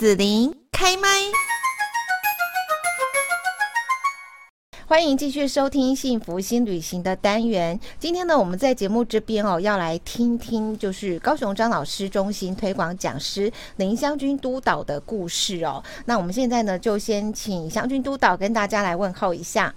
子琳开麦，欢迎继续收听《幸福新旅行》的单元。今天呢，我们在节目这边哦，要来听听就是高雄张老师中心推广讲师林湘君督导的故事哦。那我们现在呢，就先请湘君督导跟大家来问候一下。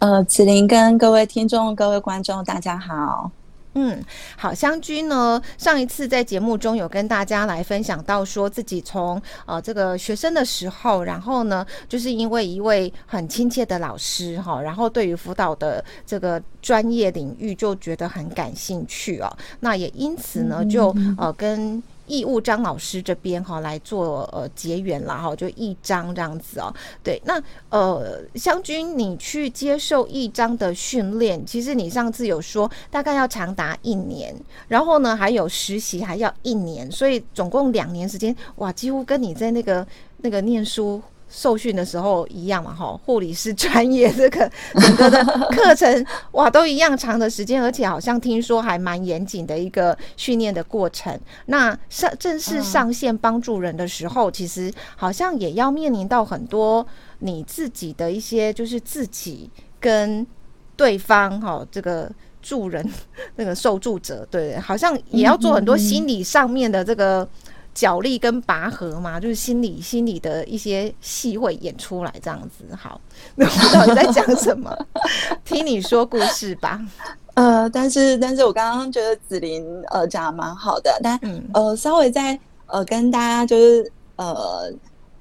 呃，子琳跟各位听众、各位观众，大家好。嗯，好，湘君呢，上一次在节目中有跟大家来分享到，说自己从呃这个学生的时候，然后呢，就是因为一位很亲切的老师哈，然后对于辅导的这个专业领域就觉得很感兴趣哦，那也因此呢，就呃跟。义务张老师这边哈来做呃结缘了哈，就一张这样子哦。对，那呃湘君，你去接受一张的训练，其实你上次有说大概要长达一年，然后呢还有实习还要一年，所以总共两年时间，哇，几乎跟你在那个那个念书。受训的时候一样嘛，哈，护理师专业这个 整个的课程哇都一样长的时间，而且好像听说还蛮严谨的一个训练的过程。那上正式上线帮助人的时候，其实好像也要面临到很多你自己的一些，就是自己跟对方哈这个助人 那个受助者，对，好像也要做很多心理上面的这个。角力跟拔河嘛，就是心理心理的一些戏会演出来这样子。好，那我到底在讲什么？听你说故事吧。呃，但是但是我刚刚觉得紫琳呃讲的蛮好的，但、嗯、呃稍微再呃跟大家就是呃。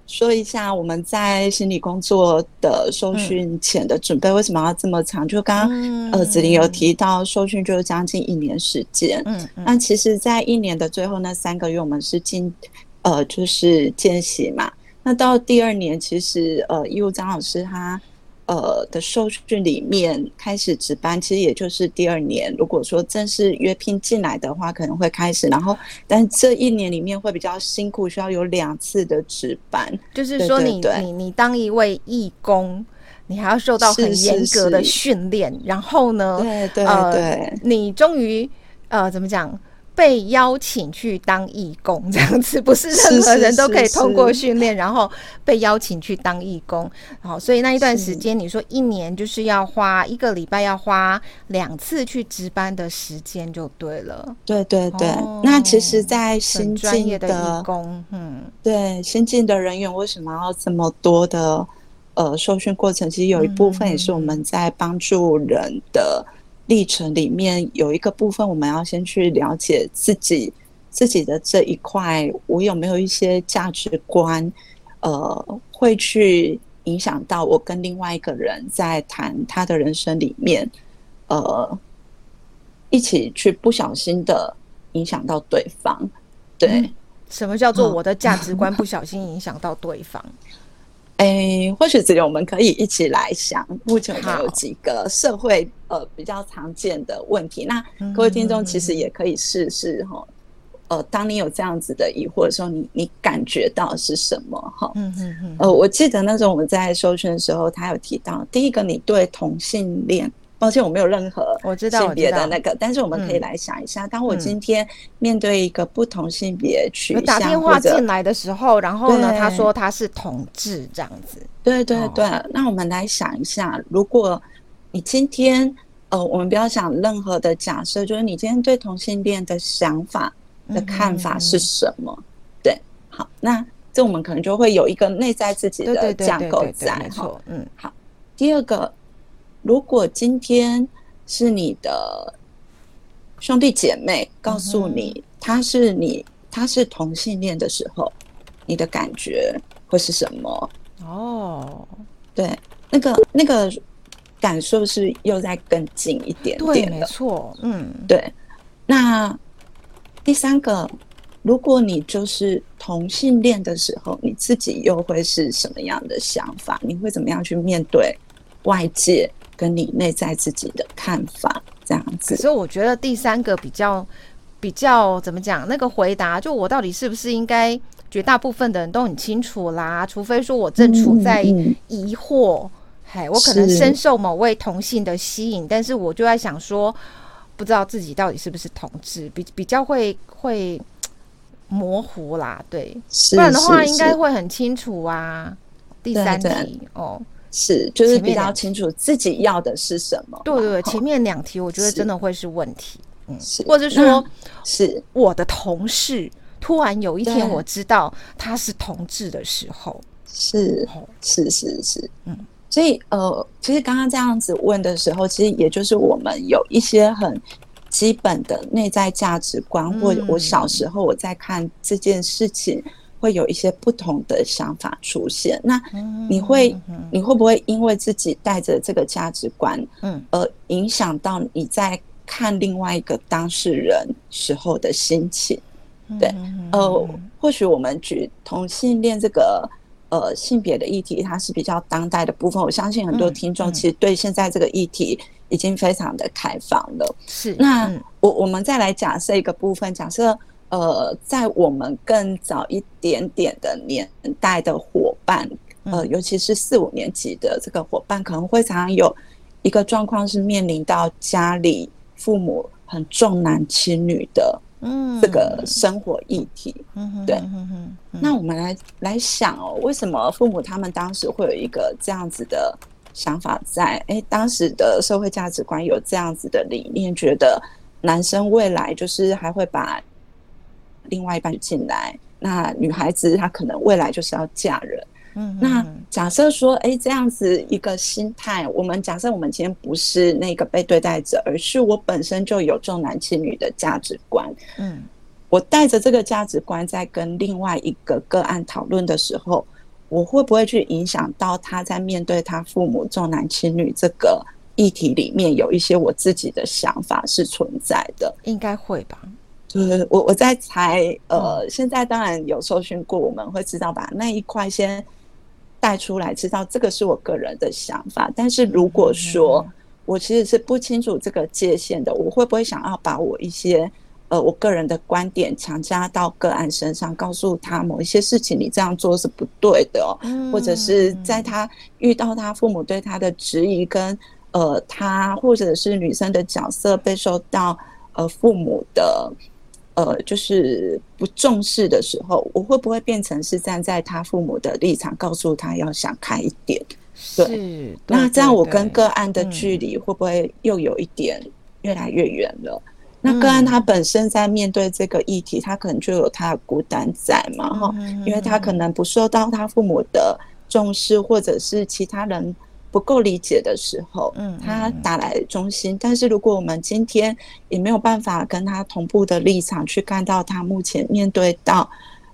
说一下我们在心理工作的受训前的准备为什么要这么长？就刚刚呃子琳有提到受训就是将近一年时间，嗯，那其实，在一年的最后那三个月，我们是进呃就是见习嘛。那到第二年，其实呃义务张老师他。呃的受训里面开始值班，其实也就是第二年。如果说正式约聘进来的话，可能会开始。然后，但这一年里面会比较辛苦，需要有两次的值班。就是说你，你你你当一位义工，你还要受到很严格的训练。是是是然后呢，对对对，呃、你终于呃怎么讲？被邀请去当义工，这样子不是任何人都可以通过训练，然后被邀请去当义工。好，所以那一段时间，你说一年就是要花一个礼拜，要花两次去值班的时间，就对了。对对对，哦、那其实，在新进的义工，嗯，对新进的人员，为什么要这么多的呃受训过程？其实有一部分也是我们在帮助人的。历程里面有一个部分，我们要先去了解自己自己的这一块，我有没有一些价值观，呃，会去影响到我跟另外一个人在谈他的人生里面，呃，一起去不小心的影响到对方。对，嗯，什么叫做我的价值观不小心影响到对方？哎、欸，或许只有我们可以一起来想，目前有几个社会呃比较常见的问题。那各位听众其实也可以试试哈，呃，当你有这样子的疑惑的时候，你你感觉到是什么哈？嗯嗯嗯。呃，我记得那时候我们在收讯的时候，他有提到，第一个，你对同性恋。抱歉，我没有任何我知道性别的那个，但是我们可以来想一下，当我今天面对一个不同性别取向，打电话进来的时候，然后呢，他说他是同志这样子。对对对，那我们来想一下，如果你今天呃，我们不要想任何的假设，就是你今天对同性恋的想法的看法是什么？对，好，那这我们可能就会有一个内在自己的架构在。没错，嗯，好，第二个。如果今天是你的兄弟姐妹告诉你他是你他是同性恋的时候，你的感觉会是什么？哦，对，那个那个感受是又再更近一点点的。对，没错，嗯，对。那第三个，如果你就是同性恋的时候，你自己又会是什么样的想法？你会怎么样去面对外界？跟你内在自己的看法这样子，所以我觉得第三个比较比较怎么讲？那个回答就我到底是不是应该？绝大部分的人都很清楚啦，除非说我正处在疑惑，嘿、嗯嗯，我可能深受某位同性的吸引，是，但是我就在想说，不知道自己到底是不是同志，比比较会会模糊啦，对，不然的话应该会很清楚啊。第三题哦，是就是比较清楚自己要的是什么。对对对，前面两题我觉得真的会是问题，嗯，是。或者说，是。我的同事突然有一天我知道他是同志的时候，是是是是，嗯，所以呃，其实刚刚这样子问的时候，其实也就是我们有一些很。基本的内在价值观，或者我小时候我在看这件事情，会有一些不同的想法出现。那你会你会不会因为自己带着这个价值观，嗯，而影响到你在看另外一个当事人时候的心情？对，呃，或许我们举同性恋这个呃性别的议题，它是比较当代的部分。我相信很多听众其实对现在这个议题。已经非常的开放了。是，那我我们再来假设一个部分，假设呃，在我们更早一点点的年代的伙伴，呃，尤其是四五年级的这个伙伴，可能会常常有一个状况是面临到家里父母很重男轻女的，嗯，这个生活议题。嗯，对。那我们来来想哦，为什么父母他们当时会有一个这样子的？想法在哎、欸，当时的社会价值观有这样子的理念，觉得男生未来就是还会把另外一半进来，那女孩子她可能未来就是要嫁人。嗯，那假设说，哎、欸，这样子一个心态，我们假设我们今天不是那个被对待者，而是我本身就有重男轻女的价值观。嗯，我带着这个价值观在跟另外一个个案讨论的时候。我会不会去影响到他在面对他父母重男轻女这个议题里面有一些我自己的想法是存在的？应该会吧。就是我我在猜，呃，现在当然有受训过，我们会知道把那一块先带出来，知道这个是我个人的想法。但是如果说我其实是不清楚这个界限的，我会不会想要把我一些。呃，我个人的观点强加到个案身上，告诉他某一些事情，你这样做是不对的哦，或者是在他遇到他父母对他的质疑，跟呃，他或者是女生的角色被受到呃父母的呃就是不重视的时候，我会不会变成是站在他父母的立场，告诉他要想开一点？对，那这样我跟个案的距离会不会又有一点越来越远了？那个案他本身在面对这个议题，他可能就有他的孤单在嘛，哈，因为他可能不受到他父母的重视，或者是其他人不够理解的时候，嗯，他打来中心。但是如果我们今天也没有办法跟他同步的立场去看到他目前面对到，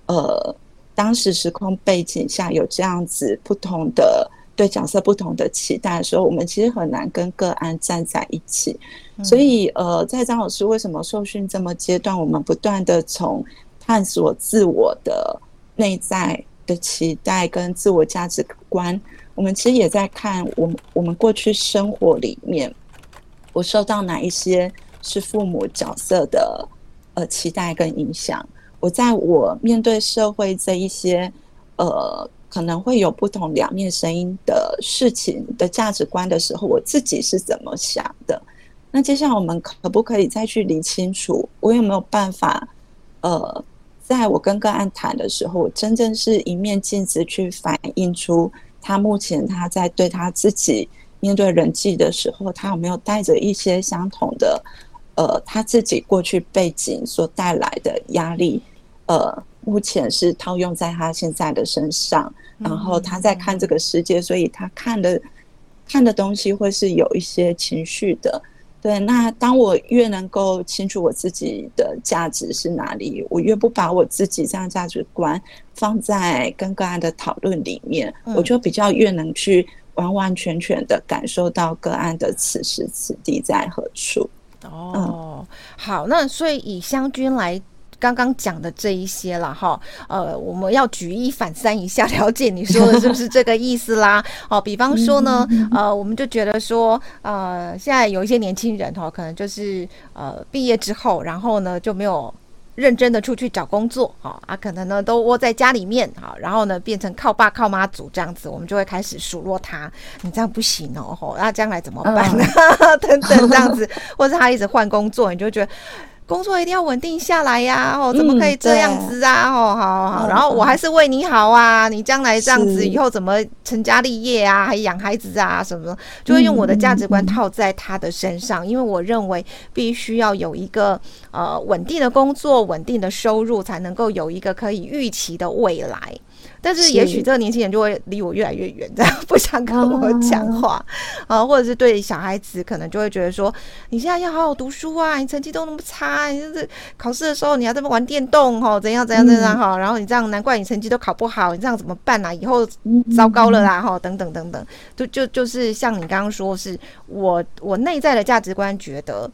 呃，当时时空背景下有这样子不同的。对角色不同的期待的时候，我们其实很难跟个案站在一起。所以，呃，在张老师为什么受训这么阶段，我们不断的从探索自我的内在的期待跟自我价值观，我们其实也在看我们我们过去生活里面，我受到哪一些是父母角色的呃期待跟影响。我在我面对社会这一些呃。可能会有不同两面声音的事情的价值观的时候，我自己是怎么想的？那接下来我们可不可以再去理清楚，我有没有办法？呃，在我跟个案谈的时候，我真正是一面镜子去反映出他目前他在对他自己面对人际的时候，他有没有带着一些相同的呃他自己过去背景所带来的压力？呃。目前是套用在他现在的身上，然后他在看这个世界，所以他看的看的东西会是有一些情绪的。对，那当我越能够清楚我自己的价值是哪里，我越不把我自己这样价值观放在跟个案的讨论里面，我就比较越能去完完全全的感受到个案的此时此地在何处。哦，好，那所以以湘君来。刚刚讲的这一些了哈，呃，我们要举一反三一下，了解你说的是不是这个意思啦？哦，比方说呢，呃，我们就觉得说，呃，现在有一些年轻人哈，可能就是呃毕业之后，然后呢就没有认真的出去找工作，哈啊，可能呢都窝在家里面，哈，然后呢变成靠爸靠妈族这样子，我们就会开始数落他，你这样不行哦，吼那将来怎么办呢？等等这样子，或者他一直换工作，你就觉得。工作一定要稳定下来呀，哦，怎么可以这样子啊？哦，好好好，然后我还是为你好啊，你将来这样子以后怎么成家立业啊，还养孩子啊什么，就会用我的价值观套在他的身上，因为我认为必须要有一个呃稳定的工作、稳定的收入，才能够有一个可以预期的未来。但是也许这个年轻人就会离我越来越远，这样不想跟我讲话啊，或者是对小孩子可能就会觉得说，你现在要好好读书啊，你成绩都那么差，你就是考试的时候你要这么玩电动哈，怎样怎样怎样哈，然后你这样难怪你成绩都考不好，你这样怎么办啊？以后糟糕了啦哈，等等等等，就就就是像你刚刚说，是我我内在的价值观觉得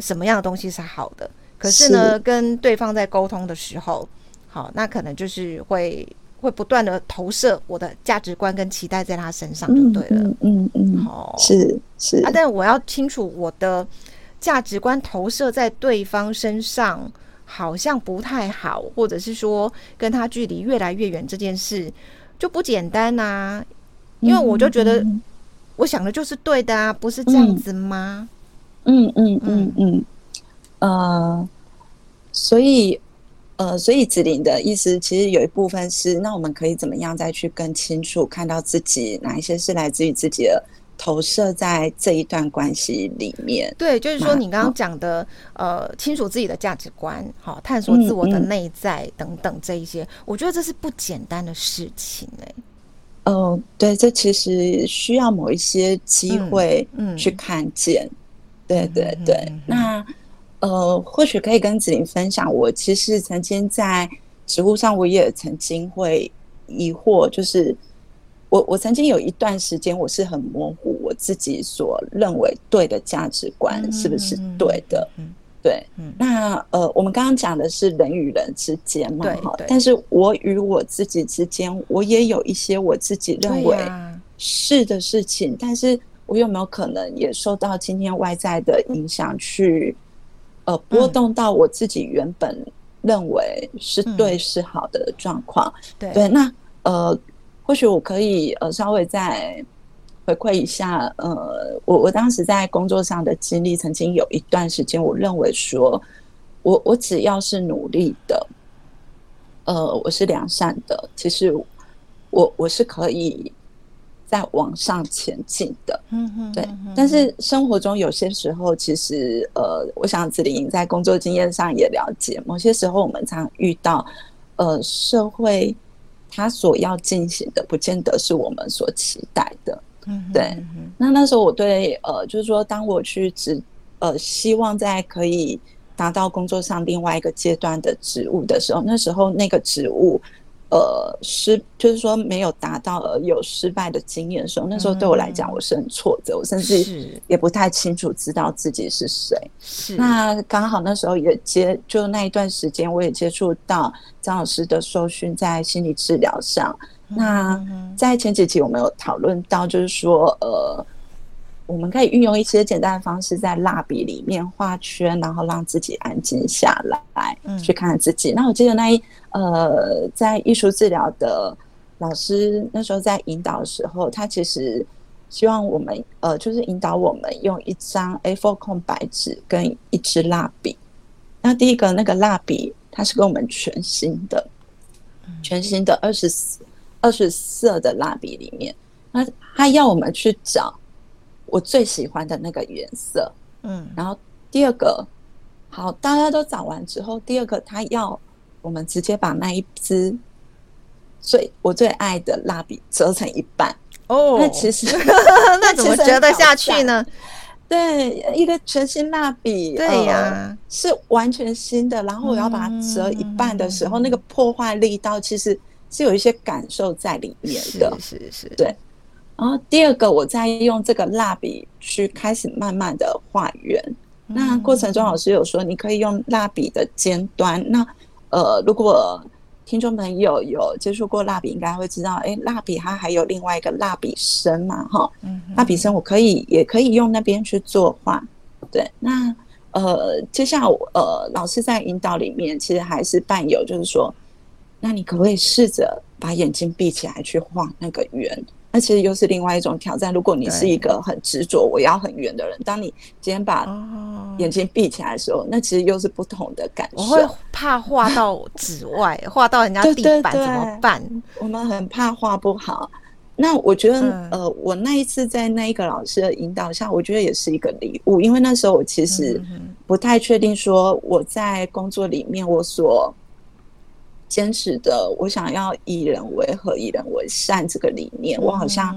什么样的东西是好的，可是呢，跟对方在沟通的时候，好，那可能就是会。会不断的投射我的价值观跟期待在他身上就对了，嗯嗯嗯，好、嗯，是是。啊，但是我要清楚我的价值观投射在对方身上好像不太好，或者是说跟他距离越来越远这件事就不简单啊，因为我就觉得我想的就是对的啊，不是这样子吗？嗯嗯嗯。嗯，呃，所以。呃，所以子玲的意思其实有一部分是，那我们可以怎么样再去更清楚看到自己哪一些是来自于自己的投射在这一段关系里面？对，就是说你刚刚讲的，呃，清楚自己的价值观，好，探索自我的内在等等这一些，嗯嗯，我觉得这是不简单的事情哎、欸。哦、呃，对，这其实需要某一些机会嗯去看见，嗯、对对对，嗯、那。呃，或许可以跟子玲分享，我其实曾经在职务上，我也曾经会疑惑，就是我我曾经有一段时间，我是很模糊我自己所认为对的价值观是不是对的？对，那呃，我们刚刚讲的是人与人之间嘛，哈，但是我与我自己之间，我也有一些我自己认为是的事情，但是我有没有可能也受到今天外在的影响去？呃，波动到我自己原本认为是对是好的状况，对。对，那呃，或许我可以呃稍微再回馈一下，呃，我我当时在工作上的经历，曾经有一段时间，我认为说，我我只要是努力的，呃，我是良善的，其实我我是可以。在往上前进的，嗯哼，对。但是生活中有些时候，其实呃，我想子玲在工作经验上也了解，某些时候我们常遇到，呃，社会它所要进行的，不见得是我们所期待的，嗯，对。那那时候我对呃，就是说，当我去职呃，希望在可以达到工作上另外一个阶段的职务的时候，那时候那个职务。呃，失就是说没有达到而有失败的经验的时候，那时候对我来讲，我是很挫折，我甚至也不太清楚知道自己是谁。是那刚好那时候也接，就那一段时间，我也接触到张老师的受训在心理治疗上。那在前几期我们有讨论到，就是说，呃。我们可以运用一些简单的方式，在蜡笔里面画圈，然后让自己安静下来，去看看自己。那我记得那一呃，在艺术治疗的老师那时候在引导的时候，他其实希望我们呃，就是引导我们用一张 A4 空白纸跟一支蜡笔。那第一个那个蜡笔，它是给我们全新的、全新的二十四二十色的蜡笔里面，那他要我们去找。我最喜欢的那个颜色，嗯，然后第二个，好，大家都找完之后，第二个他要我们直接把那一支最我最爱的蜡笔折成一半哦。那其实 那怎么折得下去呢？对，一个全新蜡笔，对呀、呃，是完全新的。然后我要把它折一半的时候，嗯、那个破坏力道其实是有一些感受在里面的，是是，是，对。然后第二个，我再用这个蜡笔去开始慢慢的画圆。那过程中，老师有说，你可以用蜡笔的尖端。那呃，如果听众朋友有接触过蜡笔，应该会知道，哎，蜡笔它还有另外一个蜡笔身嘛，哈。蜡笔身我可以也可以用那边去作画。对，那呃，接下来我呃，老师在引导里面，其实还是伴有，就是说，那你可不可以试着把眼睛闭起来去画那个圆？那其实又是另外一种挑战。如果你是一个很执着我要很远的人，当你今天把眼睛闭起来的时候，那其实又是不同的感受。我会怕画到纸外，画到人家地板怎么办？我们很怕画不好。那我觉得，嗯、呃，我那一次在那一个老师的引导下，我觉得也是一个礼物，因为那时候我其实不太确定说我在工作里面我所。坚持的，我想要以人为和，以人为善这个理念，我好像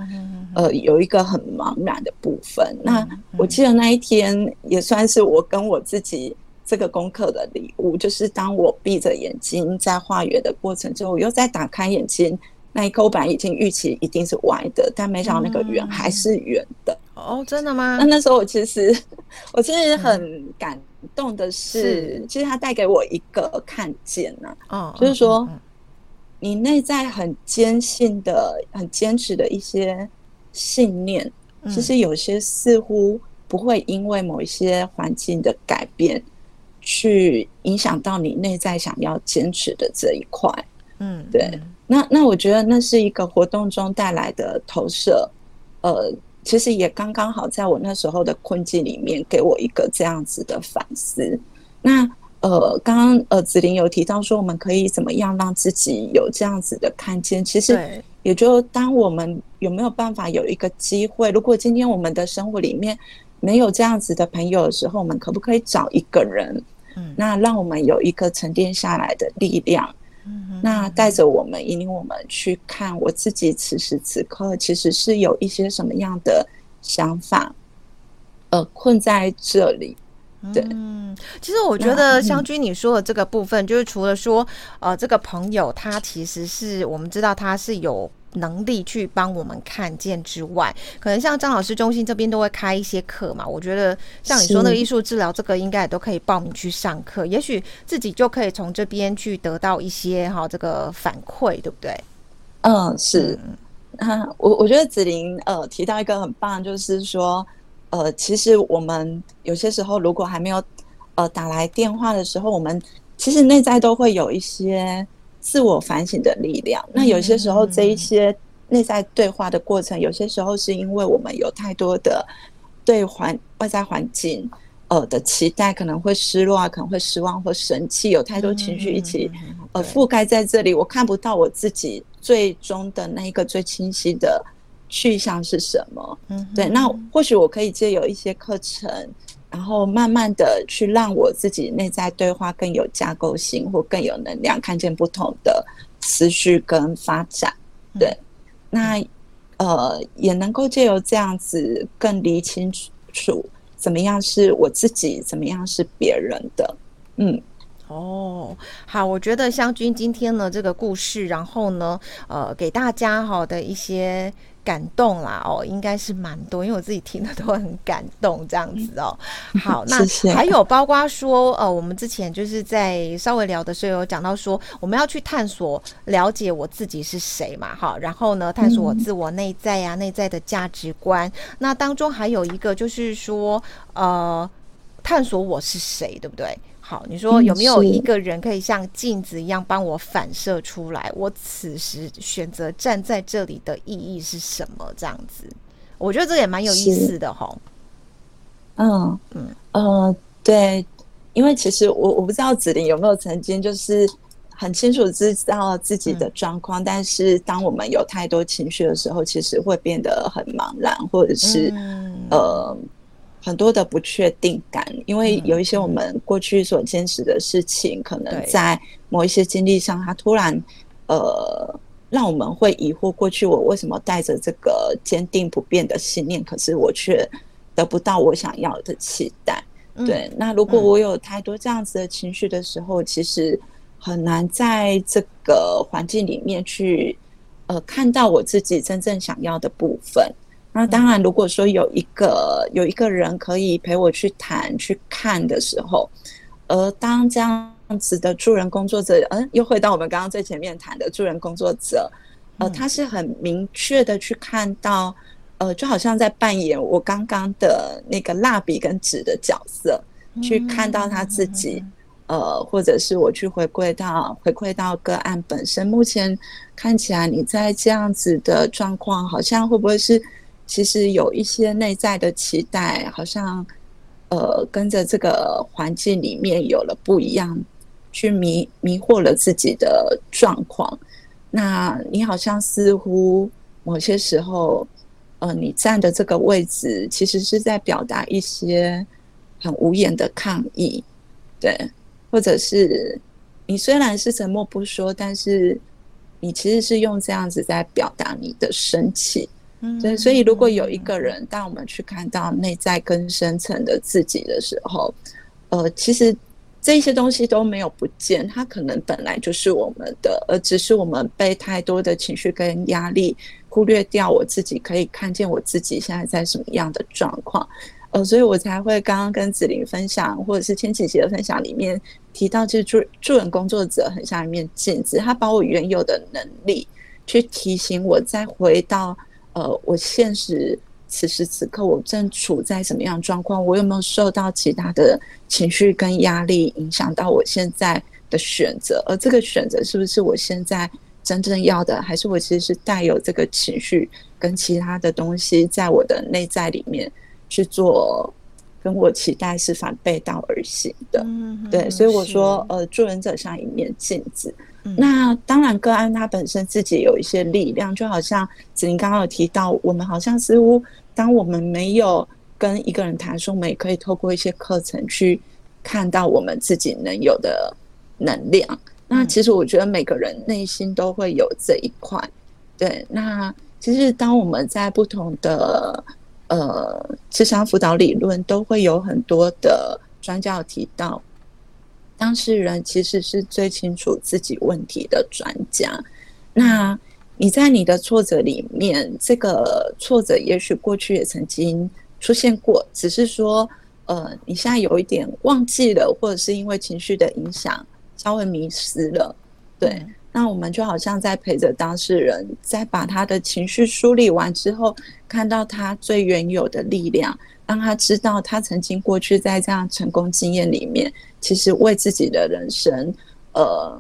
呃有一个很茫然的部分。那我记得那一天也算是我跟我自己这个功课的礼物，就是当我闭着眼睛在画圆的过程中，我又再打开眼睛，那一刻我本来已经预期一定是歪的，但没想到那个圆还是圆的。哦，真的吗？那那时候我其实我其实很感。动的是，是其实他带给我一个看见呢、啊，哦，就是说，你内在很坚信的、很坚持的一些信念，嗯、其实有些似乎不会因为某一些环境的改变，去影响到你内在想要坚持的这一块。嗯，对。嗯、那那我觉得那是一个活动中带来的投射，呃。其实也刚刚好，在我那时候的困境里面，给我一个这样子的反思。那呃，刚刚呃子玲有提到说，我们可以怎么样让自己有这样子的看见？其实也就当我们有没有办法有一个机会，如果今天我们的生活里面没有这样子的朋友的时候，我们可不可以找一个人？嗯，那让我们有一个沉淀下来的力量。那带着我们，引领我们去看我自己此时此刻其实是有一些什么样的想法，呃，困在这里。对，嗯，其实我觉得湘君你说的这个部分，就是除了说，呃，这个朋友他其实是我们知道他是有。能力去帮我们看见之外，可能像张老师中心这边都会开一些课嘛。我觉得像你说那个艺术治疗，这个应该也都可以报名去上课，也许自己就可以从这边去得到一些哈这个反馈，对不对？嗯，是。嗯，我我觉得子玲呃提到一个很棒，就是说呃，其实我们有些时候如果还没有呃打来电话的时候，我们其实内在都会有一些。自我反省的力量。那有些时候，这一些内在对话的过程，有些时候是因为我们有太多的对环外在环境呃的期待，可能会失落啊，可能会失望或生气，有太多情绪一起呃覆盖在这里，我看不到我自己最终的那一个最清晰的去向是什么。嗯，对。那或许我可以借由一些课程。然后慢慢的去让我自己内在对话更有架构性，或更有能量，看见不同的思绪跟发展。对，那呃也能够借由这样子更理清楚，怎么样是我自己，怎么样是别人的。嗯，哦，好，我觉得湘君今天呢这个故事，然后呢呃给大家好的一些。感动啦哦，应该是蛮多，因为我自己听的都很感动这样子哦。好，那还有包括说，呃，我们之前就是在稍微聊的时候有讲到说，我们要去探索了解我自己是谁嘛，哈，然后呢，探索我自我内在呀、啊，内在的价值观。那当中还有一个就是说，呃，探索我是谁，对不对？好，你说有没有一个人可以像镜子一样帮我反射出来？我此时选择站在这里的意义是什么？这样子，我觉得这也蛮有意思的哈。嗯嗯呃，对，因为其实我我不知道子玲有没有曾经就是很清楚知道自己的状况，嗯、但是当我们有太多情绪的时候，其实会变得很茫然，或者是、嗯、呃。很多的不确定感，因为有一些我们过去所坚持的事情，可能在某一些经历上，它突然呃，让我们会疑惑：过去我为什么带着这个坚定不变的信念，可是我却得不到我想要的期待？对，那如果我有太多这样子的情绪的时候，其实很难在这个环境里面去呃看到我自己真正想要的部分。那当然，如果说有一个有一个人可以陪我去谈、去看的时候，而当这样子的助人工作者，嗯，又回到我们刚刚最前面谈的助人工作者，呃，他是很明确的去看到，呃，就好像在扮演我刚刚的那个蜡笔跟纸的角色，去看到他自己，呃，或者是我去回归到回馈到个案本身，目前看起来你在这样子的状况，好像会不会是其实有一些内在的期待，好像呃跟着这个环境里面有了不一样，去迷迷惑了自己的状况。那你好像似乎某些时候，呃，你站的这个位置，其实是在表达一些很无言的抗议，对。或者是你虽然是沉默不说，但是你其实是用这样子在表达你的生气。嗯，对。所以如果有一个人，当我们去看到内在更深层的自己的时候，呃，其实这些东西都没有不见，它可能本来就是我们的，而只是我们被太多的情绪跟压力忽略掉。我自己可以看见我自己现在在什么样的状况。呃，所以我才会刚刚跟子玲分享，或者是千琪姐的分享里面提到，就是助助人工作者很像一面镜子，他把我原有的能力去提醒我，再回到呃，我现实此时此刻我正处在什么样状况，我有没有受到其他的情绪跟压力影响到我现在的选择，而这个选择是不是我现在真正要的，还是我其实是带有这个情绪跟其他的东西在我的内在里面。去做跟我期待是反背道而行的，嗯、对，所以我说，呃，助人者像一面镜子。嗯、那当然，个案它本身自己有一些力量，就好像子玲刚刚有提到，我们好像似乎，当我们没有跟一个人谈说，我们也可以透过一些课程去看到我们自己能有的能量。嗯、那其实我觉得每个人内心都会有这一块。对，那其实当我们在不同的。呃，智商辅导理论都会有很多的专家有提到，当事人其实是最清楚自己问题的专家。那你在你的挫折里面，这个挫折也许过去也曾经出现过，只是说，呃，你现在有一点忘记了，或者是因为情绪的影响稍微迷失了，对。那我们就好像在陪着当事人，在把他的情绪梳理完之后，看到他最原有的力量，让他知道他曾经过去在这样成功经验里面，其实为自己的人生，呃，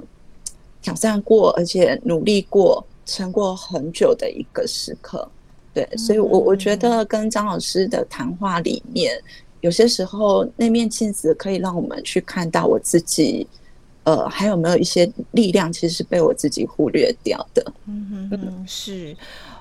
挑战过，而且努力过，撑过很久的一个时刻。对，所以我我觉得跟张老师的谈话里面，有些时候那面镜子可以让我们去看到我自己。呃，还有没有一些力量，其实是被我自己忽略掉的？嗯哼哼，是。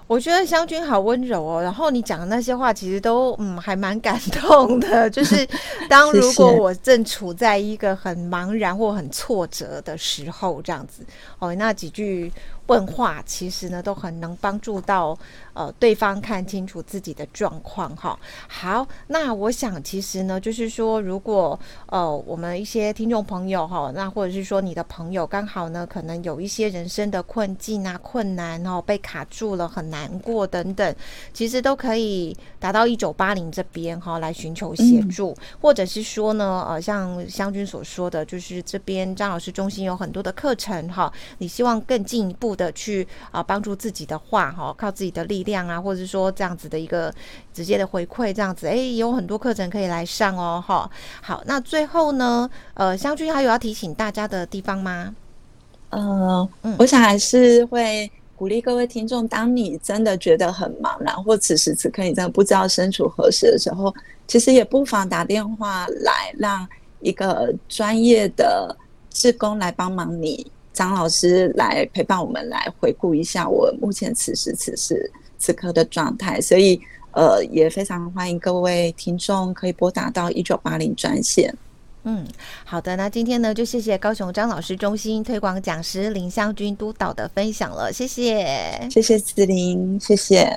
我觉得湘君好温柔哦，然后你讲的那些话其实都嗯还蛮感动的。就是当如果我正处在一个很茫然或很挫折的时候，这样子哦，那几句。问话其实呢，都很能帮助到呃对方看清楚自己的状况哈。好，那我想其实呢，就是说，如果呃我们一些听众朋友哈，那或者是说你的朋友刚好呢，可能有一些人生的困境啊、困难哦，被卡住了，很难过等等，其实都可以达到一九八零这边哈，来寻求协助，嗯、或者是说呢，呃，像湘君所说的，就是这边张老师中心有很多的课程哈，你希望更进一步。的去啊帮助自己的话哈，靠自己的力量啊，或者是说这样子的一个直接的回馈，这样子哎，有很多课程可以来上哦哈。好，那最后呢，呃，湘君还有要提醒大家的地方吗？呃，我想还是会鼓励各位听众，当你真的觉得很茫然，或此时此刻你真的不知道身处何时的时候，其实也不妨打电话来，让一个专业的志工来帮忙你。张老师来陪伴我们，来回顾一下我目前此时此时此刻的状态，所以呃也非常欢迎各位听众可以拨打到一九八零专线。嗯，好的，那今天呢就谢谢高雄张老师中心推广讲师林湘君督导的分享了，谢谢，谢谢子玲，谢谢。